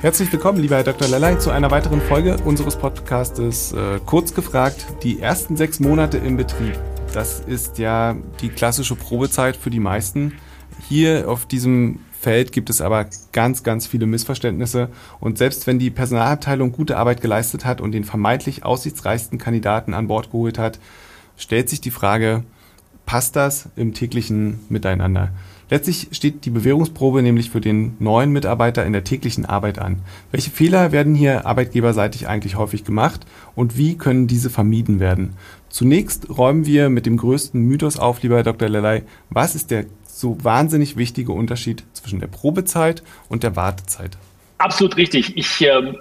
Herzlich willkommen, lieber Herr Dr. Lellay, zu einer weiteren Folge unseres Podcastes äh, Kurz gefragt, die ersten sechs Monate im Betrieb. Das ist ja die klassische Probezeit für die meisten. Hier auf diesem Feld gibt es aber ganz, ganz viele Missverständnisse. Und selbst wenn die Personalabteilung gute Arbeit geleistet hat und den vermeintlich aussichtsreichsten Kandidaten an Bord geholt hat, stellt sich die Frage, passt das im täglichen Miteinander? Letztlich steht die Bewährungsprobe nämlich für den neuen Mitarbeiter in der täglichen Arbeit an. Welche Fehler werden hier arbeitgeberseitig eigentlich häufig gemacht und wie können diese vermieden werden? Zunächst räumen wir mit dem größten Mythos auf, lieber Herr Dr. Lelei. Was ist der so wahnsinnig wichtige Unterschied zwischen der Probezeit und der Wartezeit? Absolut richtig. Ich ähm,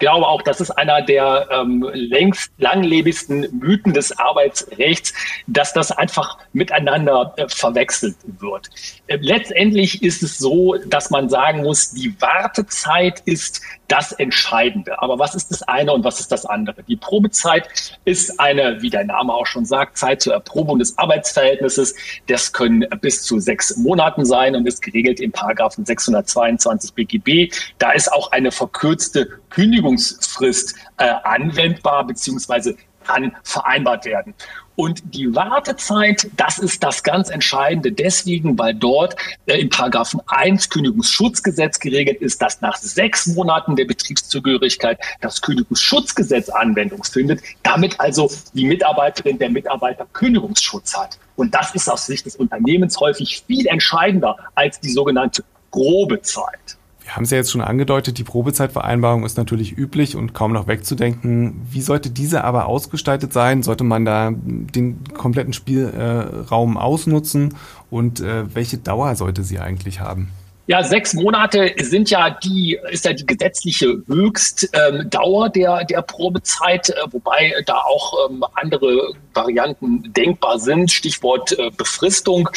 glaube auch, das ist einer der ähm, längst langlebigsten Mythen des Arbeitsrechts, dass das einfach miteinander äh, verwechselt wird. Äh, letztendlich ist es so, dass man sagen muss, die Wartezeit ist das Entscheidende. Aber was ist das eine und was ist das andere? Die Probezeit ist eine, wie der Name auch schon sagt, Zeit zur Erprobung des Arbeitsverhältnisses. Das können bis zu sechs Monaten sein und ist geregelt im Paragraphen 622 BGB. Da ist auch eine verkürzte Kündigungsfrist äh, anwendbar beziehungsweise kann vereinbart werden. Und die Wartezeit, das ist das ganz Entscheidende deswegen, weil dort äh, im Paragraphen 1 Kündigungsschutzgesetz geregelt ist, dass nach sechs Monaten der Betriebszugehörigkeit das Kündigungsschutzgesetz Anwendung findet, damit also die Mitarbeiterin, der Mitarbeiter Kündigungsschutz hat. Und das ist aus Sicht des Unternehmens häufig viel entscheidender als die sogenannte grobe Zeit. Wir haben es ja jetzt schon angedeutet, die Probezeitvereinbarung ist natürlich üblich und kaum noch wegzudenken. Wie sollte diese aber ausgestaltet sein? Sollte man da den kompletten Spielraum ausnutzen? Und äh, welche Dauer sollte sie eigentlich haben? Ja, sechs Monate sind ja die, ist ja die gesetzliche Höchstdauer ähm, der, der Probezeit, äh, wobei da auch ähm, andere Varianten denkbar sind, Stichwort äh, Befristung.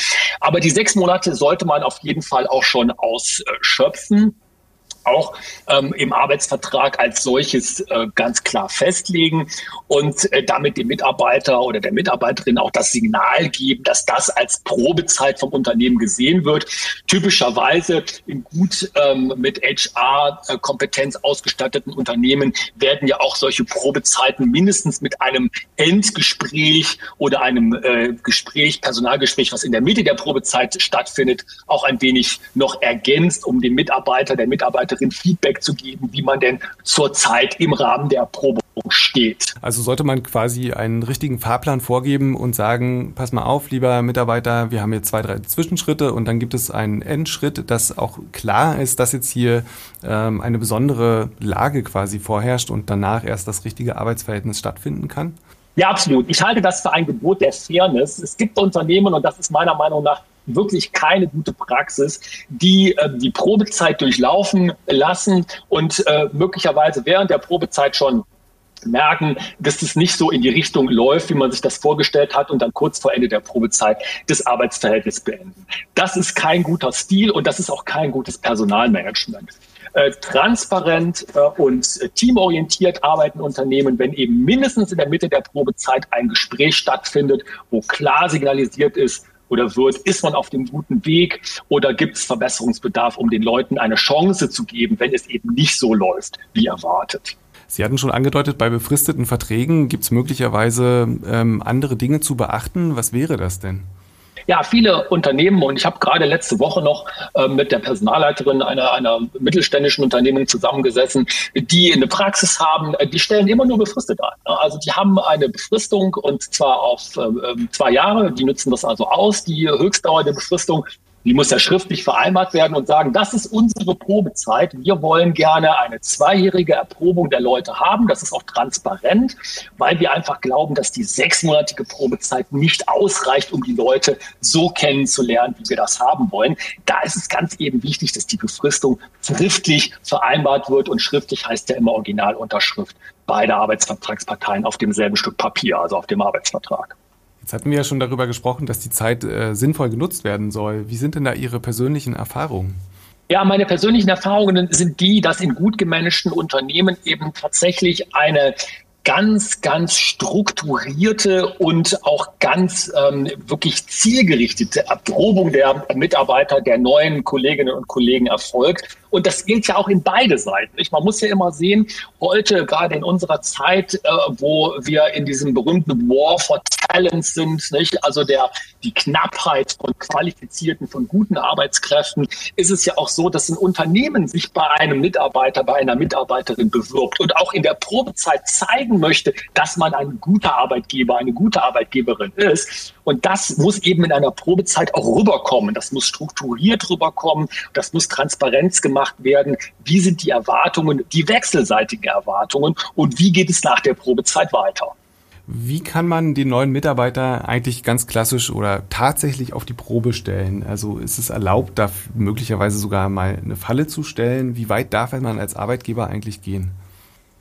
Aber die sechs Monate sollte man auf jeden Fall auch schon ausschöpfen auch ähm, im Arbeitsvertrag als solches äh, ganz klar festlegen und äh, damit dem Mitarbeiter oder der Mitarbeiterin auch das Signal geben, dass das als Probezeit vom Unternehmen gesehen wird. Typischerweise in gut ähm, mit HR-Kompetenz ausgestatteten Unternehmen werden ja auch solche Probezeiten mindestens mit einem Endgespräch oder einem äh, Gespräch, Personalgespräch, was in der Mitte der Probezeit stattfindet, auch ein wenig noch ergänzt, um dem Mitarbeiter, der Mitarbeiter weiteren Feedback zu geben, wie man denn zurzeit im Rahmen der Erprobung steht. Also sollte man quasi einen richtigen Fahrplan vorgeben und sagen, pass mal auf, lieber Mitarbeiter, wir haben jetzt zwei, drei Zwischenschritte und dann gibt es einen Endschritt, dass auch klar ist, dass jetzt hier ähm, eine besondere Lage quasi vorherrscht und danach erst das richtige Arbeitsverhältnis stattfinden kann? Ja, absolut. Ich halte das für ein Gebot der Fairness. Es gibt Unternehmen, und das ist meiner Meinung nach wirklich keine gute Praxis, die äh, die Probezeit durchlaufen lassen und äh, möglicherweise während der Probezeit schon merken, dass es nicht so in die Richtung läuft, wie man sich das vorgestellt hat und dann kurz vor Ende der Probezeit das Arbeitsverhältnis beenden. Das ist kein guter Stil und das ist auch kein gutes Personalmanagement. Äh, transparent äh, und teamorientiert arbeiten Unternehmen, wenn eben mindestens in der Mitte der Probezeit ein Gespräch stattfindet, wo klar signalisiert ist, oder wird, ist man auf dem guten Weg oder gibt es Verbesserungsbedarf, um den Leuten eine Chance zu geben, wenn es eben nicht so läuft, wie erwartet. Sie hatten schon angedeutet, bei befristeten Verträgen gibt es möglicherweise ähm, andere Dinge zu beachten. Was wäre das denn? Ja, viele Unternehmen und ich habe gerade letzte Woche noch äh, mit der Personalleiterin einer, einer mittelständischen Unternehmung zusammengesessen, die eine Praxis haben, äh, die stellen immer nur befristet ein. Also die haben eine Befristung und zwar auf äh, zwei Jahre, die nutzen das also aus, die Höchstdauer der Befristung Die muss ja schriftlich vereinbart werden und sagen, das ist unsere Probezeit. Wir wollen gerne eine zweijährige Erprobung der Leute haben. Das ist auch transparent, weil wir einfach glauben, dass die sechsmonatige Probezeit nicht ausreicht, um die Leute so kennenzulernen, wie wir das haben wollen. Da ist es ganz eben wichtig, dass die Befristung schriftlich vereinbart wird und schriftlich heißt ja immer Originalunterschrift beider Arbeitsvertragsparteien auf demselben Stück Papier, also auf dem Arbeitsvertrag. Jetzt hatten wir ja schon darüber gesprochen, dass die Zeit äh, sinnvoll genutzt werden soll. Wie sind denn da Ihre persönlichen Erfahrungen? Ja, meine persönlichen Erfahrungen sind die, dass in gut gemanagten Unternehmen eben tatsächlich eine ganz, ganz strukturierte und auch ganz ähm, wirklich zielgerichtete Erprobung der Mitarbeiter, der neuen Kolleginnen und Kollegen erfolgt. Und das gilt ja auch in beide Seiten. Nicht? Man muss ja immer sehen, heute gerade in unserer Zeit, äh, wo wir in diesem berühmten War for Talents sind, nicht? also der, die Knappheit von qualifizierten, von guten Arbeitskräften, ist es ja auch so, dass ein Unternehmen sich bei einem Mitarbeiter, bei einer Mitarbeiterin bewirbt und auch in der Probezeit zeigen möchte, dass man ein guter Arbeitgeber, eine gute Arbeitgeberin ist. Und das muss eben in einer Probezeit auch rüberkommen. Das muss strukturiert rüberkommen. Das muss Transparenz gemacht gemacht werden, wie sind die Erwartungen, die wechselseitigen Erwartungen und wie geht es nach der Probezeit weiter. Wie kann man den neuen Mitarbeiter eigentlich ganz klassisch oder tatsächlich auf die Probe stellen? Also ist es erlaubt, da möglicherweise sogar mal eine Falle zu stellen? Wie weit darf man als Arbeitgeber eigentlich gehen?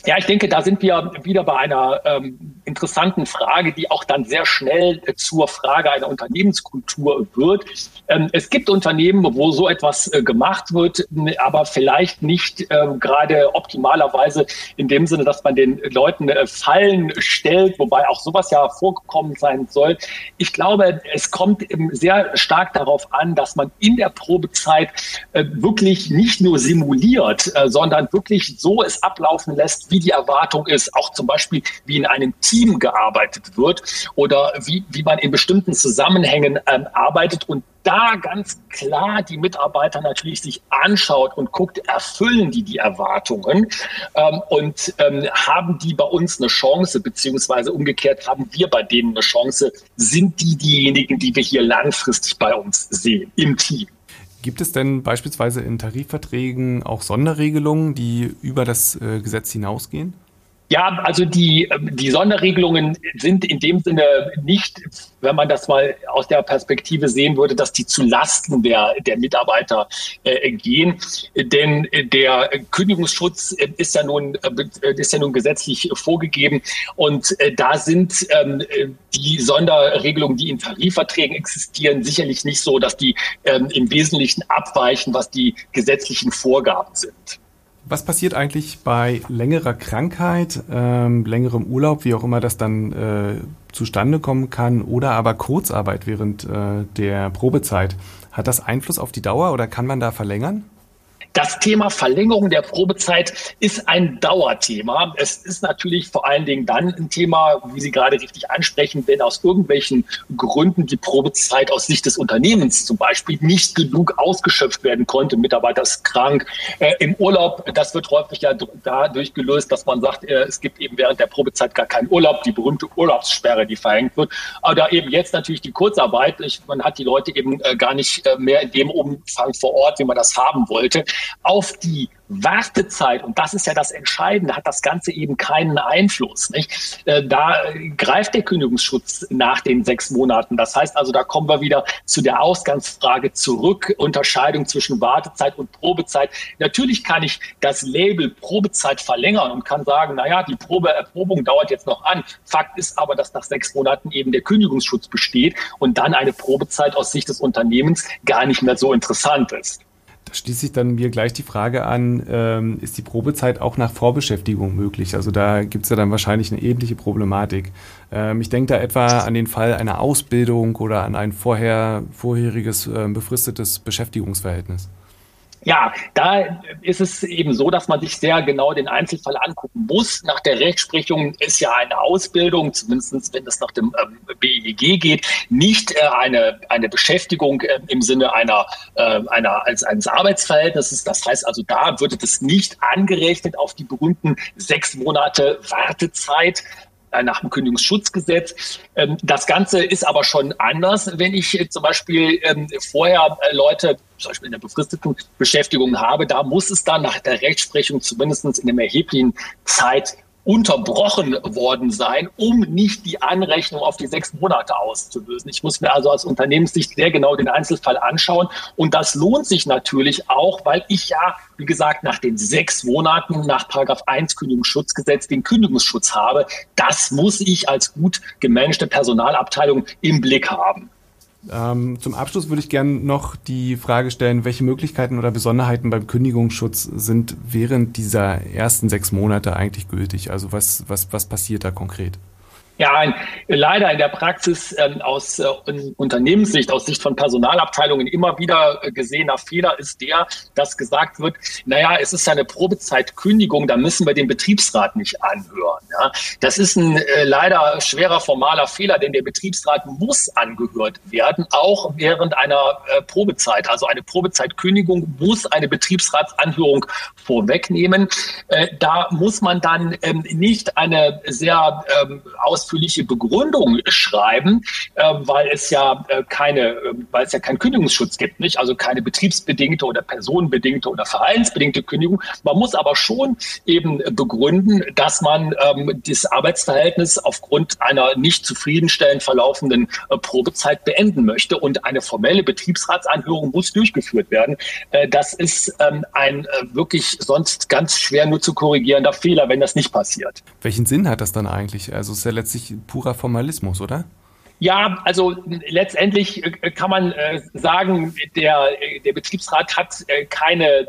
Ja, ich denke, da sind wir wieder bei einer ähm, interessanten Frage, die auch dann sehr schnell äh, zur Frage einer Unternehmenskultur wird. Ähm, es gibt Unternehmen, wo so etwas äh, gemacht wird, aber vielleicht nicht äh, gerade optimalerweise in dem Sinne, dass man den Leuten äh, Fallen stellt, wobei auch sowas ja vorgekommen sein soll. Ich glaube, es kommt sehr stark darauf an, dass man in der Probezeit äh, wirklich nicht nur simuliert, äh, sondern wirklich so es ablaufen lässt, wie die Erwartung ist, auch zum Beispiel, wie in einem Team gearbeitet wird oder wie, wie man in bestimmten Zusammenhängen ähm, arbeitet und da ganz klar die Mitarbeiter natürlich sich anschaut und guckt, erfüllen die die Erwartungen ähm, und ähm, haben die bei uns eine Chance, beziehungsweise umgekehrt haben wir bei denen eine Chance, sind die diejenigen, die wir hier langfristig bei uns sehen im Team. Gibt es denn beispielsweise in Tarifverträgen auch Sonderregelungen, die über das äh, Gesetz hinausgehen? Ja, also die, die Sonderregelungen sind in dem Sinne nicht, wenn man das mal aus der Perspektive sehen würde, dass die zu Lasten der, der Mitarbeiter äh, gehen. Denn der Kündigungsschutz äh, ist ja nun, äh, ist ja nun gesetzlich vorgegeben. Und äh, da sind ähm, die Sonderregelungen, die in Tarifverträgen existieren, sicherlich nicht so, dass die ähm, im Wesentlichen abweichen, was die gesetzlichen Vorgaben sind. Was passiert eigentlich bei längerer Krankheit, ähm, längerem Urlaub, wie auch immer das dann äh, zustande kommen kann, oder aber Kurzarbeit während äh, der Probezeit? Hat das Einfluss auf die Dauer oder kann man da verlängern? Das Thema Verlängerung der Probezeit ist ein Dauerthema. Es ist natürlich vor allen Dingen dann ein Thema, wie Sie gerade richtig ansprechen, wenn aus irgendwelchen Gründen die Probezeit aus Sicht des Unternehmens zum Beispiel nicht genug ausgeschöpft werden konnte. Mitarbeiter ist krank, äh, im Urlaub. Das wird häufig ja dadurch gelöst, dass man sagt, äh, es gibt eben während der Probezeit gar keinen Urlaub, die berühmte Urlaubssperre, die verhängt wird. Aber eben jetzt natürlich die Kurzarbeit. Ich, man hat die Leute eben äh, gar nicht äh, mehr in dem Umfang vor Ort, wie man das haben wollte auf die Wartezeit, und das ist ja das Entscheidende, hat das Ganze eben keinen Einfluss. Nicht? Äh, da greift der Kündigungsschutz nach den sechs Monaten. Das heißt also, da kommen wir wieder zu der Ausgangsfrage zurück, Unterscheidung zwischen Wartezeit und Probezeit. Natürlich kann ich das Label Probezeit verlängern und kann sagen, naja, die Probeerprobung dauert jetzt noch an. Fakt ist aber, dass nach sechs Monaten eben der Kündigungsschutz besteht und dann eine Probezeit aus Sicht des Unternehmens gar nicht mehr so interessant ist. Da schließt sich dann mir gleich die Frage an, ähm, ist die Probezeit auch nach Vorbeschäftigung möglich? Also da gibt es ja dann wahrscheinlich eine ähnliche Problematik. Ähm, ich denke da etwa an den Fall einer Ausbildung oder an ein vorher, vorheriges äh, befristetes Beschäftigungsverhältnis. Ja, da ist es eben so, dass man sich sehr genau den Einzelfall angucken muss. Nach der Rechtsprechung ist ja eine Ausbildung, zumindest wenn es nach dem ähm, BIG geht, nicht äh, eine, eine Beschäftigung äh, im Sinne einer, äh, einer als eines Arbeitsverhältnisses. Das heißt also, da würde das nicht angerechnet auf die berühmten sechs Monate Wartezeit nach dem Kündigungsschutzgesetz. Ähm, das Ganze ist aber schon anders, wenn ich äh, zum Beispiel ähm, vorher äh, Leute zum Beispiel in der befristeten Beschäftigung habe, da muss es dann nach der Rechtsprechung zumindest in einem erheblichen Zeit unterbrochen worden sein, um nicht die Anrechnung auf die sechs Monate auszulösen. Ich muss mir also aus Unternehmenssicht sehr genau den Einzelfall anschauen. Und das lohnt sich natürlich auch, weil ich ja, wie gesagt, nach den sechs Monaten nach Paragraph 1 Kündigungsschutzgesetz den Kündigungsschutz habe. Das muss ich als gut gemanagte Personalabteilung im Blick haben. Ähm, zum Abschluss würde ich gerne noch die Frage stellen, welche Möglichkeiten oder Besonderheiten beim Kündigungsschutz sind während dieser ersten sechs Monate eigentlich gültig? Also was, was, was passiert da konkret? Ja, ein, leider in der Praxis ähm, aus äh, Unternehmenssicht, aus Sicht von Personalabteilungen immer wieder äh, gesehener Fehler ist der, dass gesagt wird, naja, es ist eine Probezeitkündigung, da müssen wir den Betriebsrat nicht anhören. Ja. Das ist ein äh, leider schwerer formaler Fehler, denn der Betriebsrat muss angehört werden, auch während einer äh, Probezeit. Also eine Probezeitkündigung muss eine Betriebsratsanhörung vorwegnehmen. Äh, da muss man dann ähm, nicht eine sehr ähm, aus ausführliche Begründung schreiben, äh, weil es ja äh, keine, äh, weil es ja keinen Kündigungsschutz gibt, nicht? Also keine betriebsbedingte oder personenbedingte oder vereinsbedingte Kündigung. Man muss aber schon eben begründen, dass man ähm, das Arbeitsverhältnis aufgrund einer nicht zufriedenstellend verlaufenden äh, Probezeit beenden möchte und eine formelle Betriebsratsanhörung muss durchgeführt werden. Äh, das ist ähm, ein äh, wirklich sonst ganz schwer nur zu korrigierender Fehler, wenn das nicht passiert. Welchen Sinn hat das dann eigentlich? Also es ist ja letztlich letztlich purer Formalismus, oder? Ja, also letztendlich äh, kann man äh, sagen, der, der Betriebsrat hat äh, keine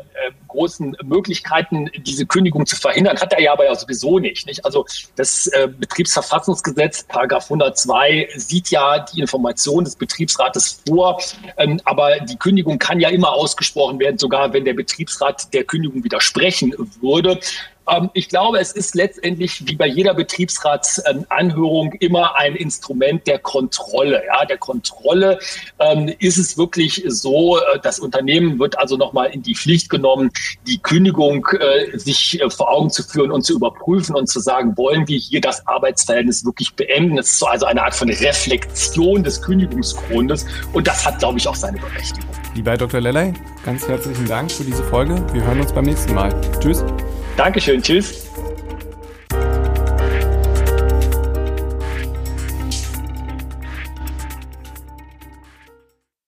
großen Möglichkeiten, diese Kündigung zu verhindern. Hat er ja aber ja sowieso nicht. nicht? Also das Betriebsverfassungsgesetz, Paragraph 102, sieht ja die Information des Betriebsrates vor. Ähm, aber die Kündigung kann ja immer ausgesprochen werden, sogar wenn der Betriebsrat der Kündigung widersprechen würde. Ähm, ich glaube, es ist letztendlich wie bei jeder Betriebsratsanhörung immer ein Instrument der Kontrolle. Ja, der Kontrolle ähm, ist es wirklich so, äh, das Unternehmen wird also nochmal in die Pflicht genommen, die Kündigung äh, sich äh, vor Augen zu führen und zu überprüfen und zu sagen, wollen wir hier das Arbeitsverhältnis wirklich beenden? Es ist so also eine Art von Reflexion des Kündigungsgrundes und das hat, glaube ich, auch seine Berechtigung. Lieber Herr Dr. Lelley, ganz herzlichen Dank für diese Folge. Wir hören uns beim nächsten Mal. Tschüss. Dankeschön, tschüss.